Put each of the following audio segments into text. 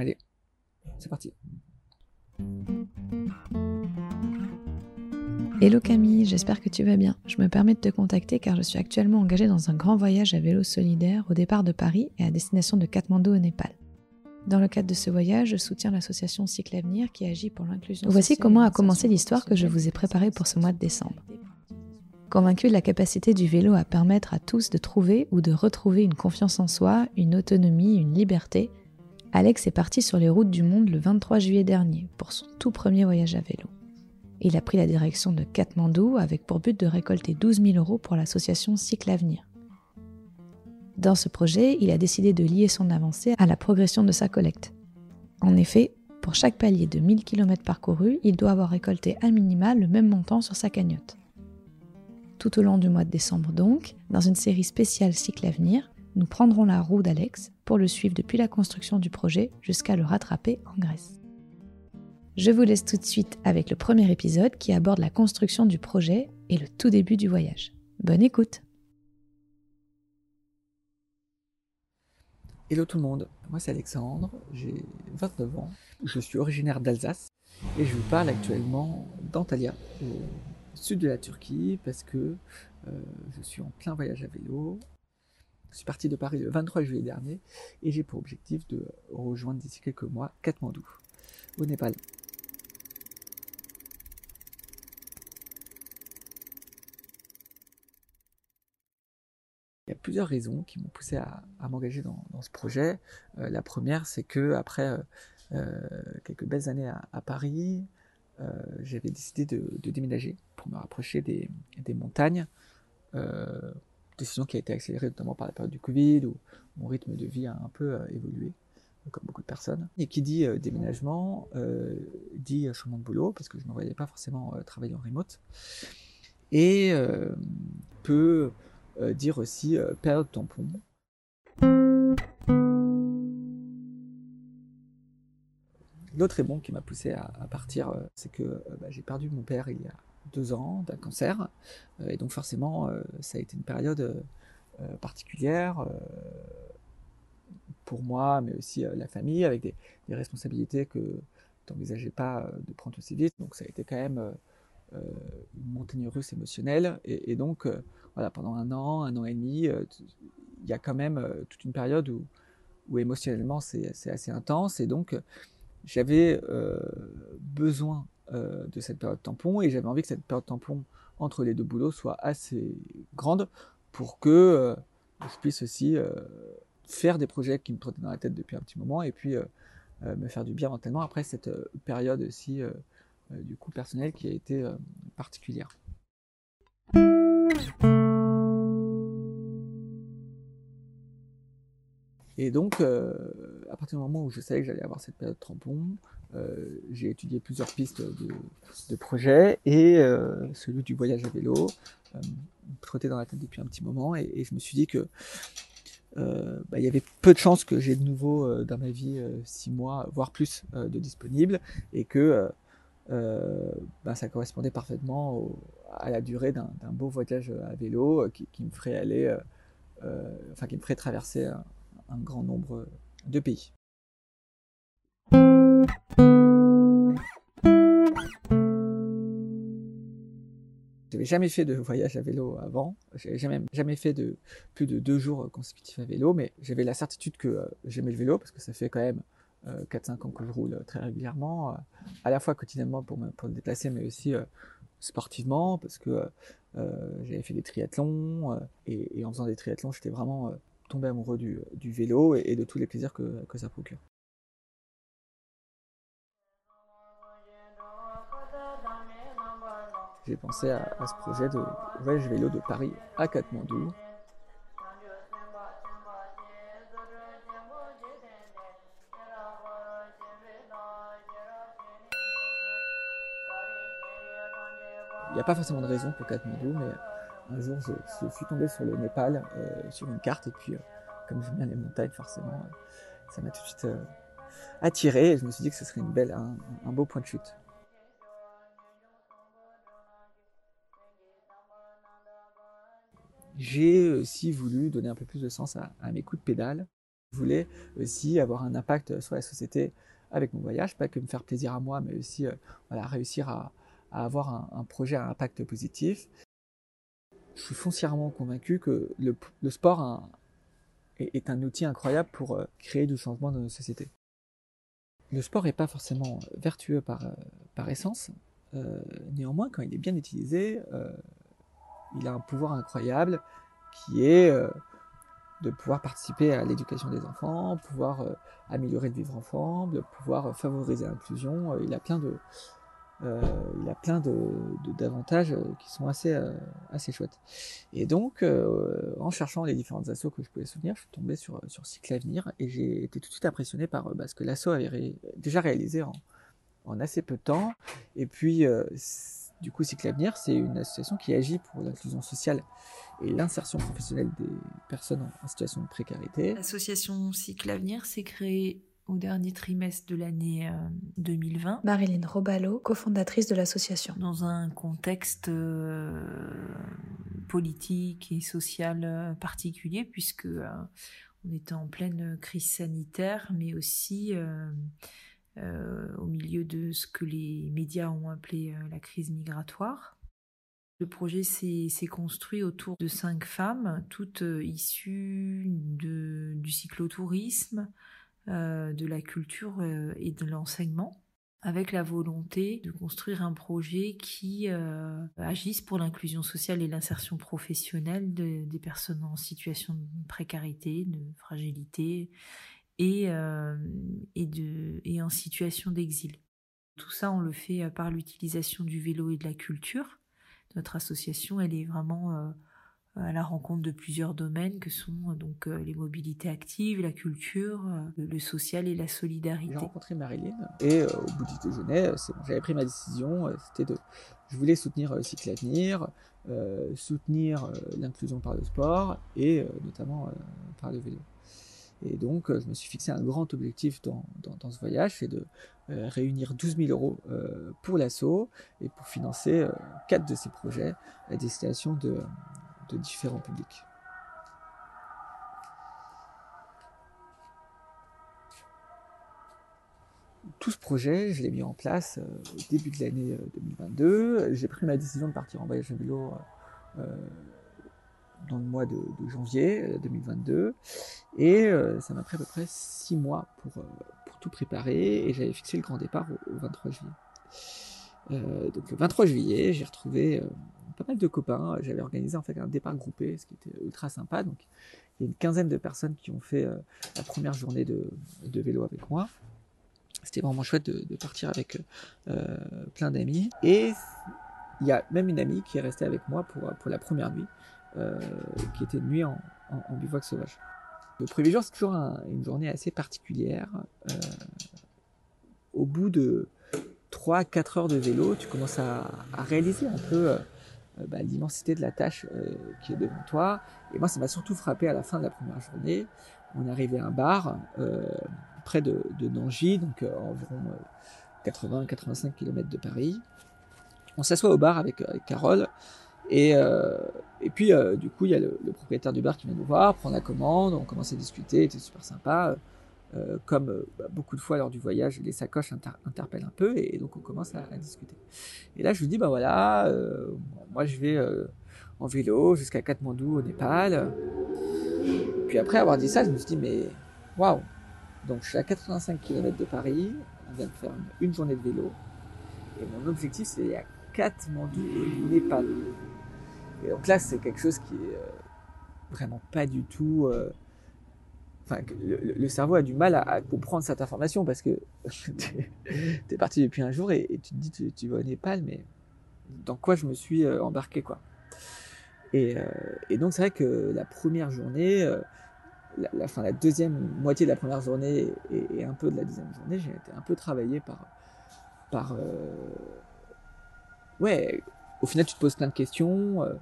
Allez, c'est parti. Hello Camille, j'espère que tu vas bien. Je me permets de te contacter car je suis actuellement engagée dans un grand voyage à vélo solidaire au départ de Paris et à destination de Katmandou au Népal. Dans le cadre de ce voyage, je soutiens l'association Cycle Avenir qui agit pour l'inclusion. Voici comment a commencé l'histoire que je vous ai préparée pour ce mois de décembre. Convaincu de la capacité du vélo à permettre à tous de trouver ou de retrouver une confiance en soi, une autonomie, une liberté, Alex est parti sur les routes du monde le 23 juillet dernier pour son tout premier voyage à vélo. Il a pris la direction de Katmandou avec pour but de récolter 12 000 euros pour l'association Cycle Avenir. Dans ce projet, il a décidé de lier son avancée à la progression de sa collecte. En effet, pour chaque palier de 1000 km parcourus, il doit avoir récolté à minima le même montant sur sa cagnotte. Tout au long du mois de décembre donc, dans une série spéciale Cycle Avenir, nous prendrons la roue d'Alex pour le suivre depuis la construction du projet jusqu'à le rattraper en Grèce. Je vous laisse tout de suite avec le premier épisode qui aborde la construction du projet et le tout début du voyage. Bonne écoute Hello tout le monde, moi c'est Alexandre, j'ai 29 ans, je suis originaire d'Alsace et je vous parle actuellement d'Antalya, au sud de la Turquie, parce que euh, je suis en plein voyage à vélo. Je suis parti de Paris le 23 juillet dernier et j'ai pour objectif de rejoindre d'ici quelques mois Katmandou, au Népal. Il y a plusieurs raisons qui m'ont poussé à, m'engager dans, ce projet. Euh, la première, c'est que après euh, euh, quelques belles années à, Paris, j'avais décidé de, déménager pour me rapprocher des, montagnes. Décision qui a été accélérée notamment par la période du Covid où mon rythme de vie a un peu évolué comme beaucoup de personnes. Et qui dit déménagement, dit changement de boulot, parce que je ne voyais pas forcément travailler en remote. Et peut euh, dire aussi euh, période tampon. L'autre bon qui m'a poussé à, partir, euh, c'est que bah, j'ai perdu mon père il y a deux ans d'un cancer. et donc forcément, ça a été une période particulière pour moi, mais aussi la famille, avec des, responsabilités que tu n'envisageais pas de prendre aussi vite. Donc ça a été quand même une montagne russe émotionnelle. Et, donc, voilà, pendant un an, un an et demi, euh, il y a quand même euh, toute une période où, où émotionnellement c'est assez intense et donc j'avais euh, de cette période tampon et j'avais envie que cette période tampon entre les deux boulots soit assez grande pour que je puisse aussi faire des projets qui me trottaient dans la tête depuis un petit moment et puis me faire du bien mentalement après cette période aussi du coup personnelle qui a été particulière. Et donc, euh, à partir du moment où je savais que j'allais avoir cette période tampon, euh, j'ai étudié plusieurs pistes de, projets et euh, celui du voyage à vélo me trottait dans la tête depuis un petit moment et, je me suis dit que bah, il y avait peu de chances que j'ai de nouveau dans ma vie six mois, voire plus, de disponibles et que bah, ça correspondait parfaitement à la durée d'un beau voyage à vélo qui me ferait aller, enfin qui me ferait traverser un grand nombre de pays. J'avais jamais fait de voyage à vélo avant, j'avais jamais, fait de plus de deux jours consécutifs à vélo, mais j'avais la certitude que euh, j'aimais le vélo parce que ça fait quand même 4-5 euh, ans que je roule très régulièrement, euh, à la fois quotidiennement pour me, déplacer, mais aussi sportivement parce que j'avais fait des triathlons et, en faisant des triathlons, j'étais vraiment tomber amoureux du, vélo et, de tous les plaisirs que, ça procure. J'ai pensé à, ce projet de voyage vélo de Paris à Katmandou. Il n'y a pas forcément de raison pour Katmandou, mais un jour, je, suis tombé sur le Népal, euh, sur une carte, et puis, euh, comme j'aime bien les montagnes, forcément, euh, ça m'a tout de suite attiré, et je me suis dit que ce serait une belle, un, beau point de chute. J'ai aussi voulu donner un peu plus de sens à, mes coups de pédale. Je voulais aussi avoir un impact sur la société avec mon voyage, pas que me faire plaisir à moi, mais aussi voilà, réussir à, avoir un, projet à impact positif. Je suis foncièrement convaincu que le, sport est, un outil incroyable pour créer du changement dans nos sociétés. Le sport n'est pas forcément vertueux par essence, néanmoins, quand il est bien utilisé, il a un pouvoir incroyable qui est de pouvoir participer à l'éducation des enfants, pouvoir euh, améliorer le vivre ensemble, pouvoir euh, favoriser l'inclusion. Euh, il a plein de, il a plein de, d'avantages qui sont assez, assez chouettes. Et donc, en cherchant les différentes assos que je pouvais soutenir, je suis tombé sur, sur Cycle Avenir et j'ai été tout de suite impressionné par bah, ce que l'asso avait déjà réalisé en, en, assez peu de temps. Et puis, du coup, Cycle Avenir, c'est une association qui agit pour l'inclusion sociale et l'insertion professionnelle des personnes en situation de précarité. L'association Cycle Avenir s'est créée au dernier trimestre de l'année 2020. Euh, Marilyn Robalo, cofondatrice de l'association. Dans un contexte euh, politique et social euh, particulier, puisque on était en pleine crise sanitaire, mais aussi au milieu de ce que les médias ont appelé la crise migratoire. Le projet s'est construit autour de cinq femmes, toutes euh, issues du cyclotourisme, euh, de la culture euh, et de l'enseignement, avec la volonté de construire un projet qui agisse pour l'inclusion sociale et l'insertion professionnelle des personnes en situation de précarité, de fragilité et, et en situation d'exil. Tout ça, on le fait par l'utilisation du vélo et de la culture notre association, elle est vraiment euh, à la rencontre de plusieurs domaines que sont euh, donc euh, les mobilités actives, la culture, le social et la solidarité. J'ai rencontré Marilyn et au bout du déjeuner, j'avais pris ma décision, c'était de, je voulais soutenir Cycle Avenir, soutenir l'inclusion par le sport et notamment par le vélo. Et donc, je me suis fixé un grand objectif dans, dans, ce voyage, c'est de euh, réunir 12 000 euros euh, pour l'assaut et pour financer euh, quatre de ces projets à destination de, de différents publics. Tout ce projet, je l'ai mis en place au début de l'année 2022. J'ai pris ma décision de partir en voyage à vélo dans le mois de, janvier 2022. Euh, et euh, ça m'a pris à peu près six mois pour, euh, pour tout préparer. Et j'avais fixé le grand départ au, 23 juillet. donc le 23 juillet, j'ai retrouvé pas mal de copains. J'avais organisé en fait un départ groupé, ce qui était ultra sympa. Donc il y a une quinzaine de personnes qui ont fait la première journée de, de vélo avec moi. C'était vraiment chouette de, partir avec plein d'amis. Et il y a même une amie qui est restée avec moi pour, pour la première nuit. Euh, qui était de nuit en, en, bivouac sauvage. Le premier jour, c'est toujours une journée assez particulière. Euh, au bout de 3-4 heures de vélo, tu commences à, réaliser un peu euh, bah, l'immensité de la tâche qui est devant toi. Et moi, ça m'a surtout frappé à la fin de la première journée. On est arrivé à un bar près de, de Nangy, donc environ 80-85 km de Paris. On s'assoit au bar avec Carole et, euh, et puis, euh, du coup, il y a le, propriétaire du bar qui vient nous voir, prend la commande, on commence à discuter, c'était super sympa. Euh, comme bah, beaucoup de fois lors du voyage, les sacoches interpellent un peu, et, donc on commence à, discuter. Et là, je lui dis, bah voilà, moi je vais en vélo jusqu'à Katmandou au Népal. Puis après avoir dit ça, je me suis dit, mais waouh! Donc je suis à 85 km de Paris, on vient de faire une, journée de vélo, et mon objectif c'est à Katmandou au Népal. Et donc là, c'est quelque chose qui est euh, vraiment pas du tout. Euh, enfin, le, cerveau a du mal à, comprendre cette information parce que tu es, parti depuis un jour et, tu te dis tu, tu, vas au Népal, mais dans quoi je me suis euh, embarqué quoi. Et, donc c'est vrai que la première journée, la, la deuxième moitié de la première journée et, un peu de la deuxième journée, j'ai été un peu travaillé par, par ouais, au final, tu te poses plein de questions. Euh,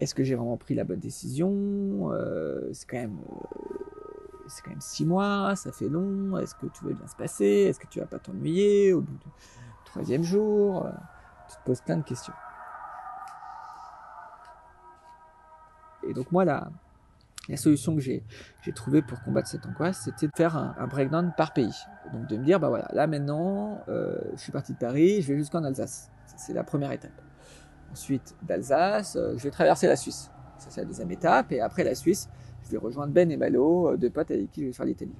est-ce que j'ai vraiment pris la bonne décision euh, C'est quand même, euh, c'est quand même six mois, ça fait long. Est-ce que tout va bien se passer Est-ce que tu vas pas t'ennuyer au bout du troisième jour Tu te poses plein de questions. Et donc moi, la, solution que j'ai trouvée pour combattre cette angoisse, c'était de faire un, breakdown par pays. Donc de me dire, bah voilà, là maintenant, je suis parti de Paris, je vais jusqu'en Alsace. C'est la première étape. Ensuite, d'Alsace, euh, je vais traverser la Suisse. Ça, c'est la deuxième étape. Et après la Suisse, je vais rejoindre Ben et Malo, euh, deux potes avec qui je vais faire l'Italie.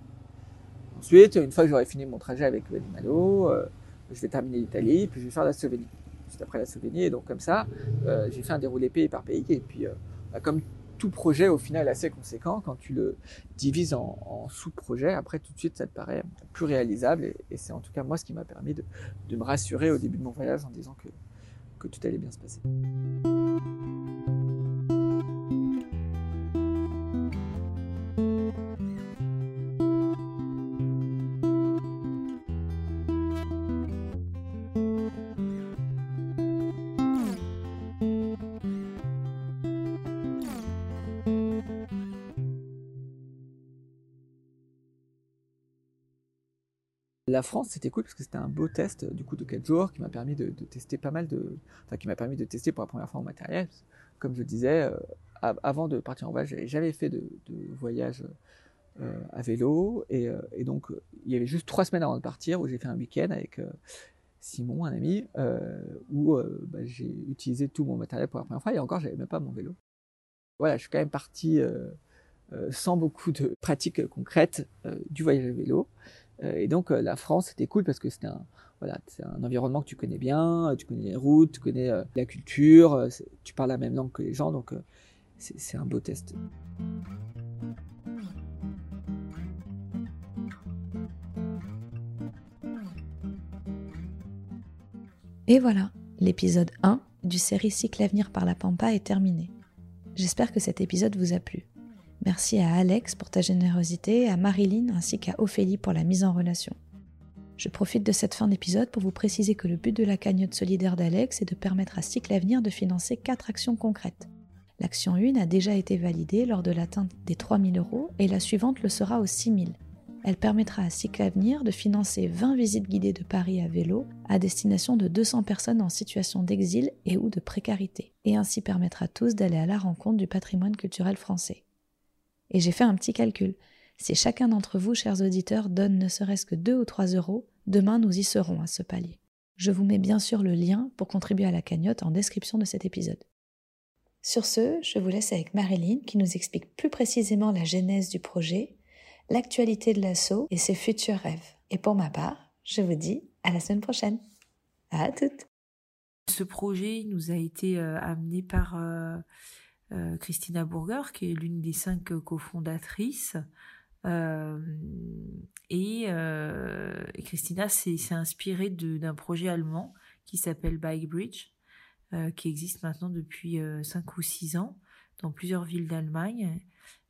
Ensuite, une fois que j'aurai fini mon trajet avec Ben et Malo, je vais terminer l'Italie, puis je vais faire la Slovénie. Juste après la Slovénie. Et donc, comme ça, j'ai fait un déroulé pays par pays. Et puis, bah, comme tout projet au final assez conséquent, quand tu le divises en, sous-projets, après tout de suite ça te paraît plus réalisable et, c'est en tout cas moi ce qui m'a permis de, me rassurer au début de mon voyage en disant que, que tout allait bien se passer. La France, c'était cool parce que c'était un beau test du coup de 4 jours qui m'a permis de, tester pas mal de, enfin qui m'a permis de tester pour la première fois mon matériel. Comme je disais, euh, avant de partir en voyage, j'avais fait de, voyage euh, à vélo euh, et, donc il y avait juste trois semaines avant de partir où j'ai fait un week-end avec Simon, un ami, où bah, j'ai utilisé tout mon matériel pour la première fois et encore j'avais même pas mon vélo. Voilà, je suis quand même parti sans beaucoup de pratiques concrètes du voyage à vélo. Euh, et donc euh, la France, c'était cool parce que c'était un, voilà, c'est un environnement que tu connais bien, tu connais les routes, tu connais euh, la culture, tu parles la même langue que les gens, donc c'est un beau test. Et voilà, l'épisode 1 du série Cycle Avenir par la Pampa est terminé. J'espère que cet épisode vous a plu. Merci à Alex pour ta générosité, à Marilyn ainsi qu'à Ophélie pour la mise en relation. Je profite de cette fin d'épisode pour vous préciser que le but de la cagnotte solidaire d'Alex est de permettre à Cycle Avenir de financer quatre actions concrètes. L'action 1 a déjà été validée lors de l'atteinte des 3000 euros et la suivante le sera aux 6000. Elle permettra à Cycle Avenir de financer 20 visites guidées de Paris à vélo à destination de 200 personnes en situation d'exil et ou de précarité, et ainsi permettre à tous d'aller à la rencontre du patrimoine culturel français. Et j'ai fait un petit calcul. Si chacun d'entre vous, chers auditeurs, donne ne serait-ce que 2 ou 3 euros, demain nous y serons à ce palier. Je vous mets bien sûr le lien pour contribuer à la cagnotte en description de cet épisode. Sur ce, je vous laisse avec Marilyn qui nous explique plus précisément la genèse du projet, l'actualité de l'assaut et ses futurs rêves. Et pour ma part, je vous dis à la semaine prochaine. À toutes. Ce projet nous a été euh, amené par euh, Christina Burger, qui est l'une des cinq cofondatrices. Euh, et, euh, et, Christina s'est inspirée d'un projet allemand qui s'appelle Bike Bridge, qui existe maintenant depuis 5 ou 6 ans dans plusieurs villes d'Allemagne.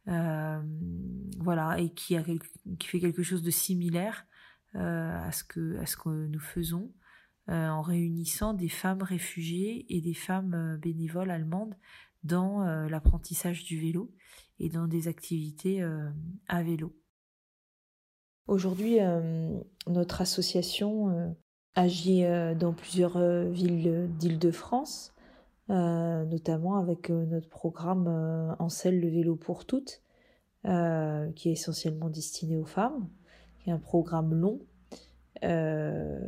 voilà, et qui, fait quelque chose de similaire à ce que nous faisons. En réunissant des femmes réfugiées et des femmes bénévoles allemandes dans euh, l'apprentissage du vélo et dans des activités euh, à vélo. Aujourd'hui, euh, notre association agit dans plusieurs villes d'Île-de-France, notamment avec notre programme En selle le vélo pour toutes, qui est essentiellement destiné aux femmes, qui est un programme long euh,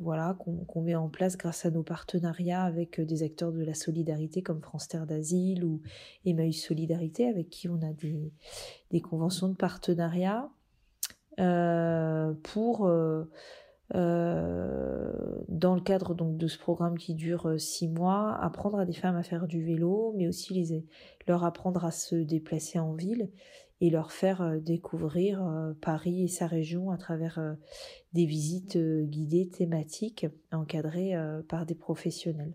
voilà, qu'on met en place grâce à nos partenariats avec euh, des acteurs de la solidarité comme France Terre d'Asile ou Emmaüs Solidarité, avec qui on a des, conventions de partenariat euh, pour, dans le cadre donc de ce programme qui dure six mois, apprendre à des femmes à faire du vélo, mais aussi les, leur apprendre à se déplacer en ville et leur faire euh, découvrir euh, Paris et sa région à travers euh, des visites guidées thématiques encadrées par des professionnels.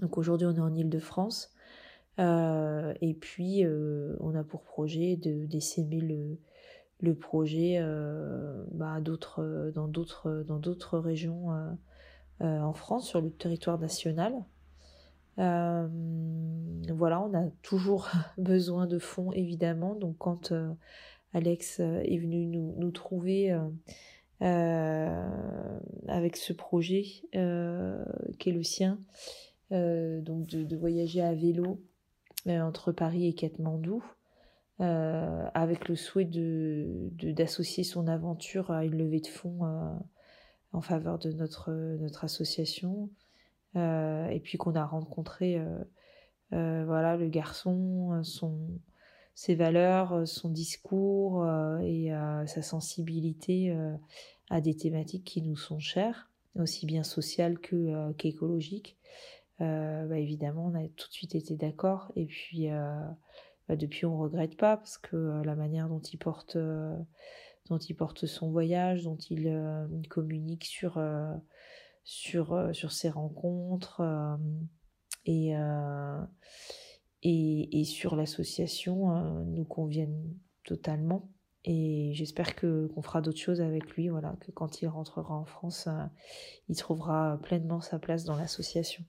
Donc aujourd'hui on est en Ile-de-France et puis on a pour projet de d'essaimer le, projet bah, dans d'autres régions en France sur le territoire national euh, voilà, on a toujours besoin de fonds évidemment. Donc quand euh, Alex euh, est venu nous, trouver avec ce projet qui est le sien, donc de, voyager à vélo entre Paris et Katmandou, avec le souhait de d'associer son aventure à une levée de fonds en faveur de notre association et puis qu'on a rencontré voilà le garçon son ses valeurs, son discours et sa sensibilité à des thématiques qui nous sont chères, aussi bien sociales que qu'écologiques. Bah, évidemment, on a tout de suite été d'accord. Et puis, bah, depuis, on regrette pas parce que la manière dont il porte, dont il porte son voyage, dont il communique sur sur sur ses rencontres et et, et sur l'association nous conviennent totalement. Et j'espère qu'on fera d'autres choses avec lui, voilà, que quand il rentrera en France, il trouvera pleinement sa place dans l'association.